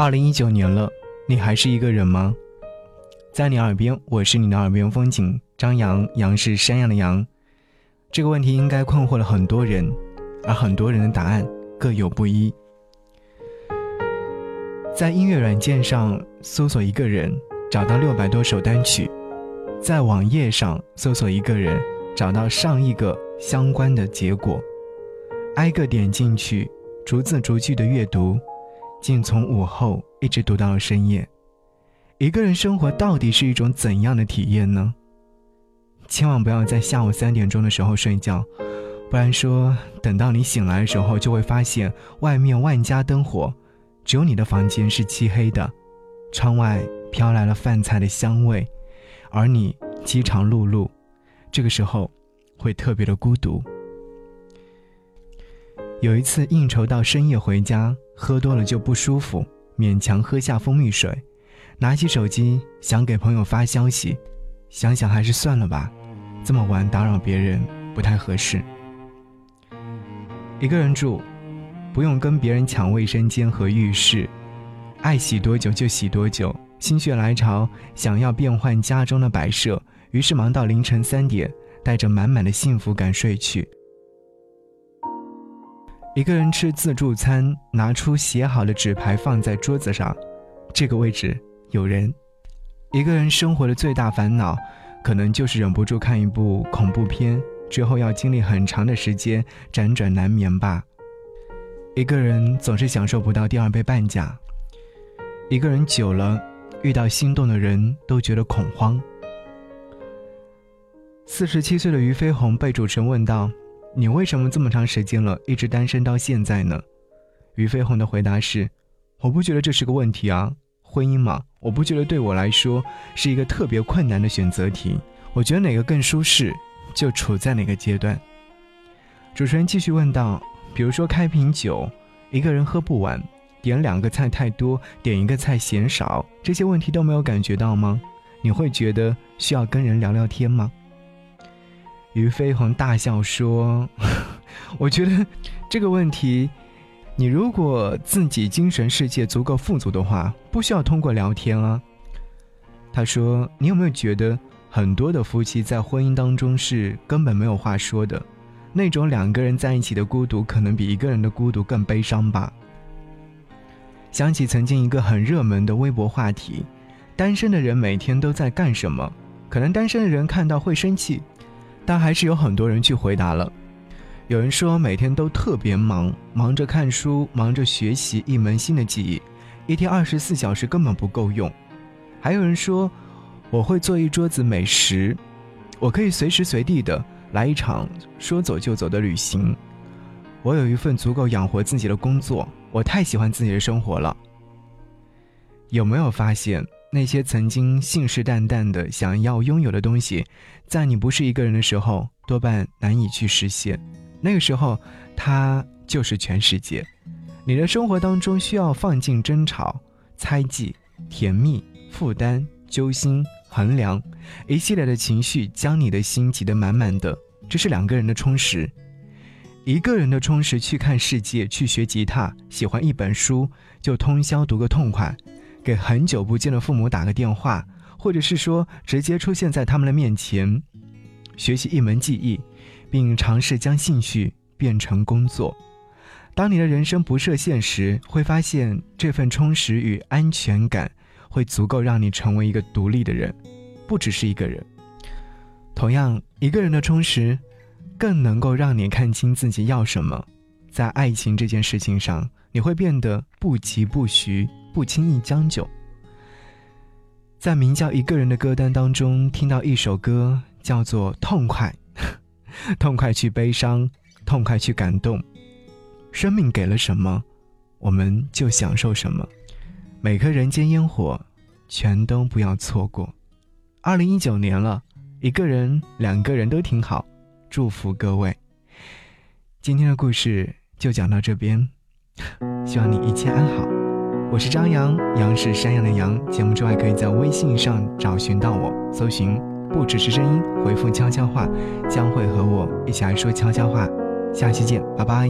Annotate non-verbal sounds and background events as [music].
二零一九年了，你还是一个人吗？在你耳边，我是你的耳边风景张扬，杨是山羊的羊。这个问题应该困惑了很多人，而很多人的答案各有不一。在音乐软件上搜索一个人，找到六百多首单曲；在网页上搜索一个人，找到上亿个相关的结果。挨个点进去，逐字逐句的阅读，竟从午后一直读到了深夜。一个人生活到底是一种怎样的体验呢？千万不要在下午三点钟的时候睡觉，不然说等到你醒来的时候，就会发现外面万家灯火，只有你的房间是漆黑的，窗外飘来了饭菜的香味，而你饥肠辘辘，这个时候会特别的孤独。有一次应酬到深夜回家，喝多了就不舒服，勉强喝下蜂蜜水。拿起手机想给朋友发消息，想想还是算了吧，这么晚打扰别人不太合适。一个人住，不用跟别人抢卫生间和浴室，爱洗多久就洗多久。心血来潮想要变换家中的摆设，于是忙到凌晨三点，带着满满的幸福感睡去。一个人吃自助餐，拿出写好的纸牌放在桌子上，这个位置。有人，一个人生活的最大烦恼，可能就是忍不住看一部恐怖片之后要经历很长的时间辗转难眠吧。一个人总是享受不到第二杯半价。一个人久了，遇到心动的人都觉得恐慌。四十七岁的俞飞鸿被主持人问到：“你为什么这么长时间了，一直单身到现在呢？”俞飞鸿的回答是：“我不觉得这是个问题啊。”婚姻嘛，我不觉得对我来说是一个特别困难的选择题。我觉得哪个更舒适，就处在哪个阶段。主持人继续问道：“比如说开瓶酒，一个人喝不完；点两个菜太多，点一个菜嫌少，这些问题都没有感觉到吗？你会觉得需要跟人聊聊天吗？”于飞鸿大笑说：“ [laughs] 我觉得这个问题。”你如果自己精神世界足够富足的话，不需要通过聊天啊。他说：“你有没有觉得很多的夫妻在婚姻当中是根本没有话说的？那种两个人在一起的孤独，可能比一个人的孤独更悲伤吧？”想起曾经一个很热门的微博话题：单身的人每天都在干什么？可能单身的人看到会生气，但还是有很多人去回答了。有人说每天都特别忙，忙着看书，忙着学习一门新的技艺，一天二十四小时根本不够用。还有人说，我会做一桌子美食，我可以随时随地的来一场说走就走的旅行。我有一份足够养活自己的工作，我太喜欢自己的生活了。有没有发现，那些曾经信誓旦旦的想要拥有的东西，在你不是一个人的时候，多半难以去实现。那个时候，他就是全世界。你的生活当中需要放进争吵、猜忌、甜蜜、负担、揪心、衡量，一系列的情绪将你的心挤得满满的。这是两个人的充实。一个人的充实，去看世界，去学吉他，喜欢一本书就通宵读个痛快，给很久不见的父母打个电话，或者是说直接出现在他们的面前，学习一门技艺。并尝试将兴趣变成工作。当你的人生不设限时，会发现这份充实与安全感会足够让你成为一个独立的人，不只是一个人。同样，一个人的充实，更能够让你看清自己要什么。在爱情这件事情上，你会变得不急不徐，不轻易将就。在名叫《一个人的歌单》当中，听到一首歌，叫做《痛快》。[laughs] 痛快去悲伤，痛快去感动。生命给了什么，我们就享受什么。每颗人间烟火，全都不要错过。二零一九年了，一个人、两个人都挺好。祝福各位。今天的故事就讲到这边，希望你一切安好。我是张扬，杨是山羊的羊。节目之外，可以在微信上找寻到我，搜寻。不只是声音，回复悄悄话，将会和我一起来说悄悄话。下期见，拜拜。